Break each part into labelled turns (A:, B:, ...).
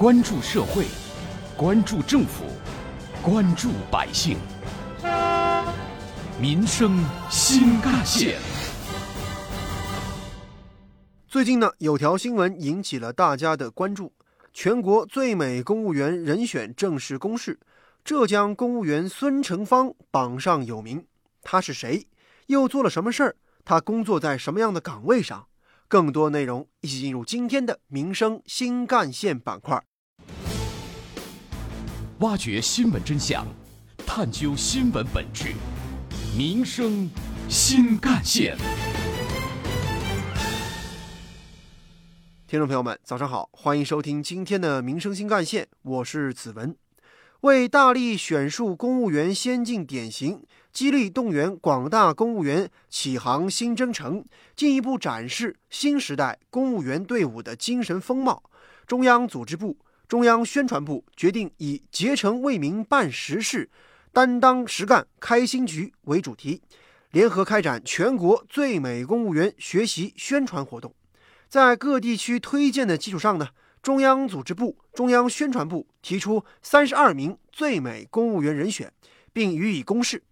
A: 关注社会，关注政府，关注百姓，民生新干线。
B: 最近呢，有条新闻引起了大家的关注：全国最美公务员人选正式公示，浙江公务员孙成芳榜上有名。他是谁？又做了什么事儿？他工作在什么样的岗位上？更多内容，一起进入今天的民生新干线板块，
A: 挖掘新闻真相，探究新闻本质，民生新干线。
B: 听众朋友们，早上好，欢迎收听今天的民生新干线，我是子文。为大力选树公务员先进典型，激励动员广大公务员启航新征程，进一步展示新时代公务员队伍的精神风貌，中央组织部、中央宣传部决定以“竭诚为民办实事，担当实干开新局”为主题，联合开展全国最美公务员学习宣传活动，在各地区推荐的基础上呢。中央组织部、中央宣传部提出三十二名最美公务员人选，并予以公示。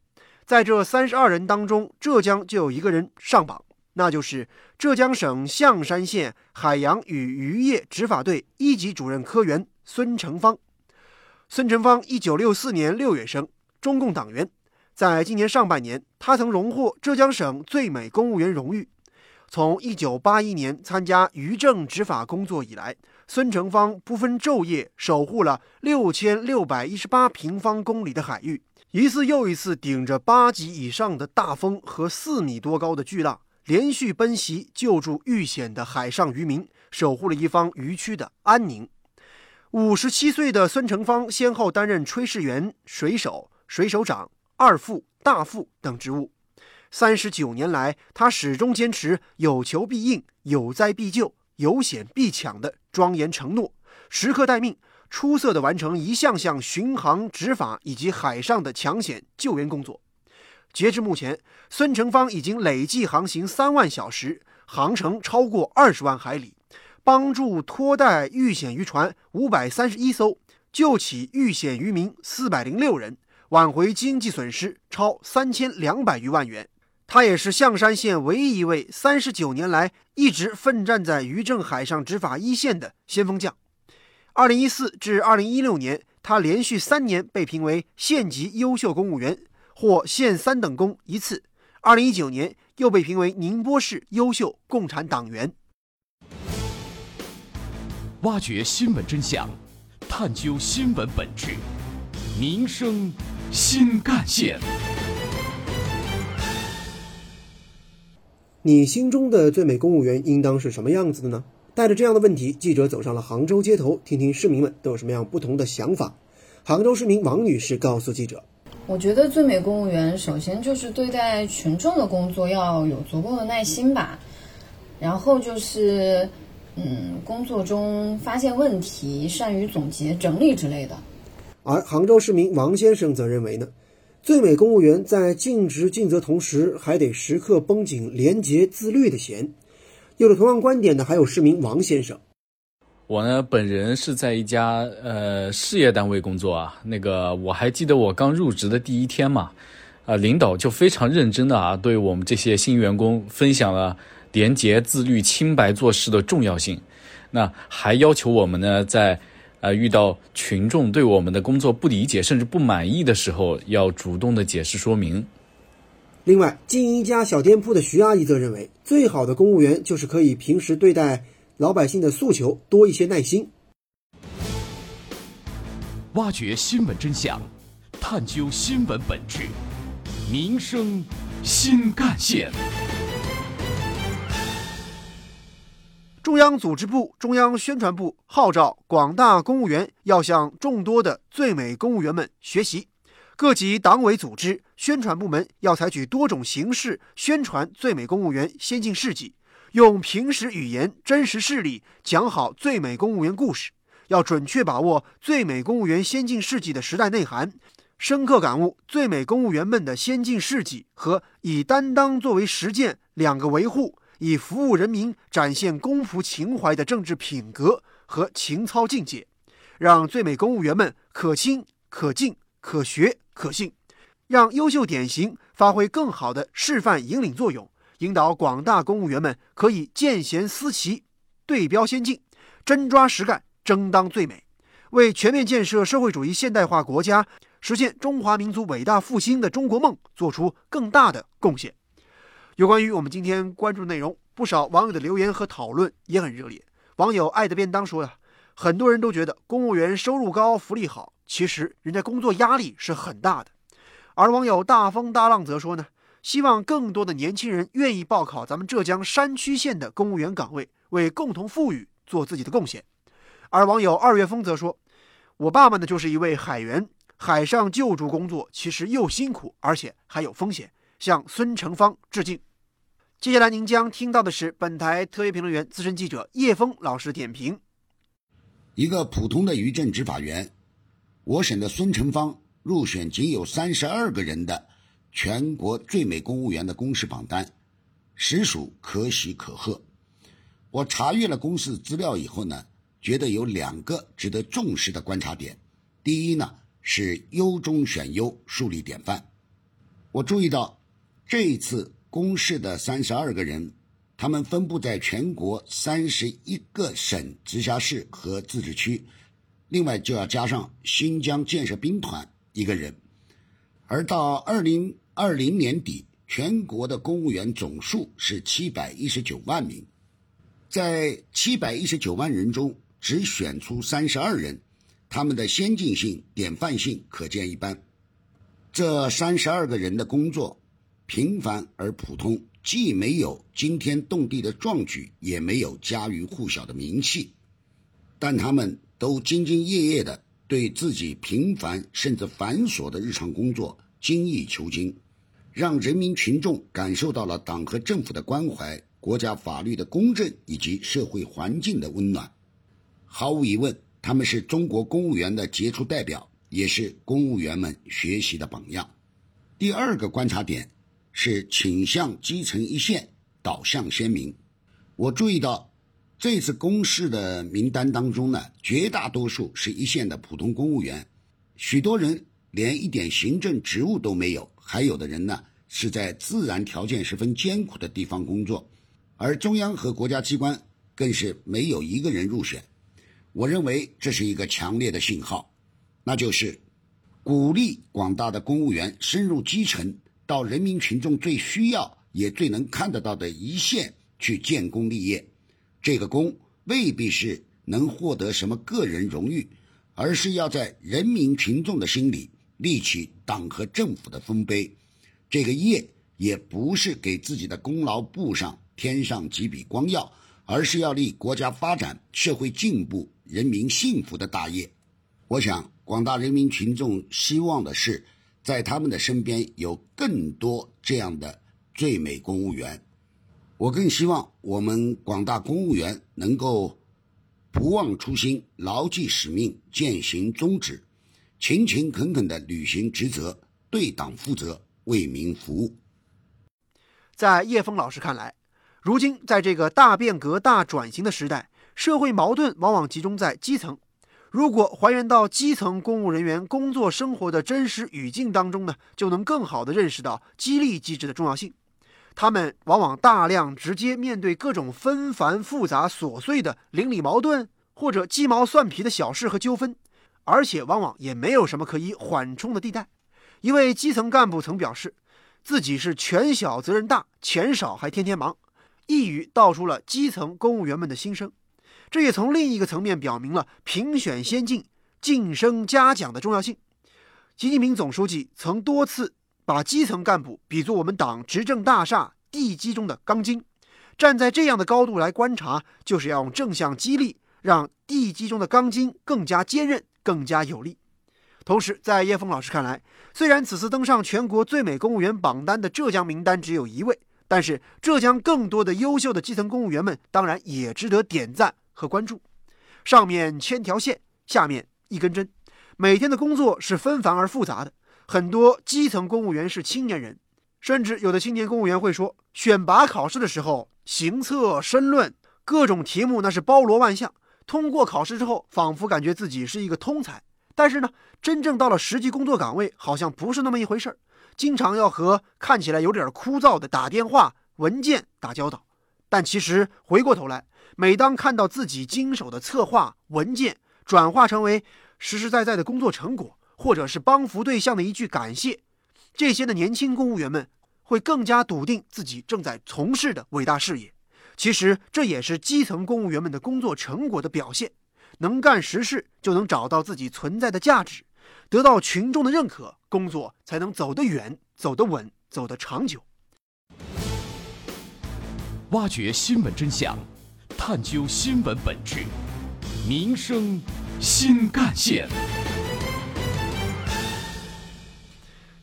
B: 在这三十二人当中，浙江就有一个人上榜，那就是浙江省象山县海洋与渔业执法队一级主任科员孙成芳。孙成芳一九六四年六月生，中共党员。在今年上半年，他曾荣获浙江省最美公务员荣誉。从一九八一年参加渔政执法工作以来，孙成芳不分昼夜守护了六千六百一十八平方公里的海域，一次又一次顶着八级以上的大风和四米多高的巨浪，连续奔袭救助遇险的海上渔民，守护了一方渔区的安宁。五十七岁的孙成芳先后担任炊事员、水手、水手长、二副、大副等职务。三十九年来，他始终坚持有求必应、有灾必救。有险必抢的庄严承诺，时刻待命，出色的完成一项项巡航执法以及海上的抢险救援工作。截至目前，孙成芳已经累计航行三万小时，航程超过二十万海里，帮助拖带遇险渔船五百三十一艘，救起遇险渔民四百零六人，挽回经济损失超三千两百余万元。他也是象山县唯一一位三十九年来一直奋战在渔政海上执法一线的先锋将。二零一四至二零一六年，他连续三年被评为县级优秀公务员，获县三等功一次。二零一九年又被评为宁波市优秀共产党员。
A: 挖掘新闻真相，探究新闻本质，民生新干线。
B: 你心中的最美公务员应当是什么样子的呢？带着这样的问题，记者走上了杭州街头，听听市民们都有什么样不同的想法。杭州市民王女士告诉记者：“
C: 我觉得最美公务员首先就是对待群众的工作要有足够的耐心吧，然后就是，嗯，工作中发现问题，善于总结整理之类的。”
B: 而杭州市民王先生则认为呢？最美公务员在尽职尽责同时，还得时刻绷紧廉洁自律的弦。有了同样观点的还有市民王先生。
D: 我呢，本人是在一家呃事业单位工作啊。那个我还记得我刚入职的第一天嘛，啊，领导就非常认真的啊，对我们这些新员工分享了廉洁自律、清白做事的重要性。那还要求我们呢，在呃，遇到群众对我们的工作不理解甚至不满意的时候，要主动的解释说明。
B: 另外，经营一家小店铺的徐阿姨则认为，最好的公务员就是可以平时对待老百姓的诉求多一些耐心。
A: 挖掘新闻真相，探究新闻本质，民生新干线。
B: 中央组织部、中央宣传部号召广大公务员要向众多的最美公务员们学习，各级党委组织、宣传部门要采取多种形式宣传最美公务员先进事迹，用平实语言、真实事例讲好最美公务员故事，要准确把握最美公务员先进事迹的时代内涵，深刻感悟最美公务员们的先进事迹和以担当作为实践两个维护。以服务人民、展现公仆情怀的政治品格和情操境界，让最美公务员们可亲、可敬、可学、可信，让优秀典型发挥更好的示范引领作用，引导广大公务员们可以见贤思齐、对标先进、真抓实干、争当最美，为全面建设社会主义现代化国家、实现中华民族伟大复兴的中国梦做出更大的贡献。有关于我们今天关注内容，不少网友的留言和讨论也很热烈。网友爱的便当说呀，很多人都觉得公务员收入高、福利好，其实人家工作压力是很大的。而网友大风大浪则说呢，希望更多的年轻人愿意报考咱们浙江山区县的公务员岗位，为共同富裕做自己的贡献。而网友二月风则说，我爸爸呢就是一位海员，海上救助工作其实又辛苦，而且还有风险，向孙成芳致敬。接下来您将听到的是本台特约评论员、资深记者叶峰老师点评：
E: 一个普通的渔政执法员，我省的孙成芳入选仅有三十二个人的全国最美公务员的公示榜单，实属可喜可贺。我查阅了公示资料以后呢，觉得有两个值得重视的观察点。第一呢，是优中选优，树立典范。我注意到这一次。公示的三十二个人，他们分布在全国三十一个省、直辖市和自治区，另外就要加上新疆建设兵团一个人。而到二零二零年底，全国的公务员总数是七百一十九万名，在七百一十九万人中，只选出三十二人，他们的先进性、典范性可见一斑。这三十二个人的工作。平凡而普通，既没有惊天动地的壮举，也没有家喻户晓的名气，但他们都兢兢业业的对自己平凡甚至繁琐的日常工作精益求精，让人民群众感受到了党和政府的关怀、国家法律的公正以及社会环境的温暖。毫无疑问，他们是中国公务员的杰出代表，也是公务员们学习的榜样。第二个观察点。是倾向基层一线，导向鲜明。我注意到，这次公示的名单当中呢，绝大多数是一线的普通公务员，许多人连一点行政职务都没有，还有的人呢是在自然条件十分艰苦的地方工作，而中央和国家机关更是没有一个人入选。我认为这是一个强烈的信号，那就是鼓励广大的公务员深入基层。到人民群众最需要也最能看得到的一线去建功立业，这个功未必是能获得什么个人荣誉，而是要在人民群众的心里立起党和政府的丰碑。这个业也不是给自己的功劳簿上添上几笔光耀，而是要立国家发展、社会进步、人民幸福的大业。我想，广大人民群众希望的是。在他们的身边有更多这样的最美公务员，我更希望我们广大公务员能够不忘初心、牢记使命、践行宗旨，勤勤恳恳地履行职责，对党负责，为民服务。
B: 在叶峰老师看来，如今在这个大变革、大转型的时代，社会矛盾往往集中在基层。如果还原到基层公务人员工作生活的真实语境当中呢，就能更好地认识到激励机制的重要性。他们往往大量直接面对各种纷繁复杂、琐碎的邻里矛盾或者鸡毛蒜皮的小事和纠纷，而且往往也没有什么可以缓冲的地带。一位基层干部曾表示，自己是权小责任大，钱少还天天忙，一语道出了基层公务员们的心声。这也从另一个层面表明了评选先进、晋升嘉奖的重要性。习近平总书记曾多次把基层干部比作我们党执政大厦地基中的钢筋，站在这样的高度来观察，就是要用正向激励，让地基中的钢筋更加坚韧、更加有力。同时，在叶峰老师看来，虽然此次登上全国最美公务员榜单的浙江名单只有一位，但是浙江更多的优秀的基层公务员们，当然也值得点赞。和关注，上面千条线，下面一根针。每天的工作是纷繁而复杂的，很多基层公务员是青年人，甚至有的青年公务员会说，选拔考试的时候，行测申论各种题目那是包罗万象，通过考试之后，仿佛感觉自己是一个通才，但是呢，真正到了实际工作岗位，好像不是那么一回事儿，经常要和看起来有点枯燥的打电话、文件打交道。但其实回过头来，每当看到自己经手的策划文件转化成为实实在在的工作成果，或者是帮扶对象的一句感谢，这些的年轻公务员们会更加笃定自己正在从事的伟大事业。其实这也是基层公务员们的工作成果的表现。能干实事，就能找到自己存在的价值，得到群众的认可，工作才能走得远、走得稳、走得长久。
A: 挖掘新闻真相，探究新闻本质，民生新干线。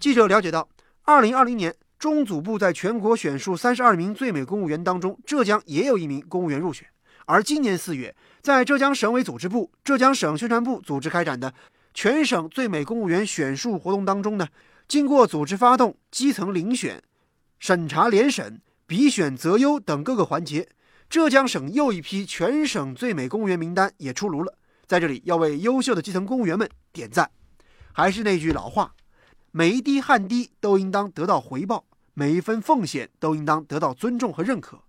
B: 记者了解到，二零二零年中组部在全国选出三十二名最美公务员当中，浙江也有一名公务员入选。而今年四月，在浙江省委组织部、浙江省宣传部组织开展的全省最美公务员选树活动当中呢，经过组织发动、基层遴选、审查联审。比选择优等各个环节，浙江省又一批全省最美公务员名单也出炉了。在这里，要为优秀的基层公务员们点赞。还是那句老话，每一滴汗滴都应当得到回报，每一分奉献都应当得到尊重和认可。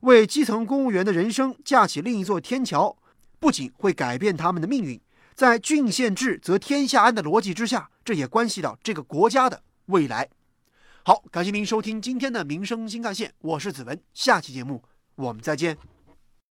B: 为基层公务员的人生架起另一座天桥，不仅会改变他们的命运，在郡县治则天下安的逻辑之下，这也关系到这个国家的未来。好，感谢您收听今天的《民生新干线》，我是子文，下期节目我们再见。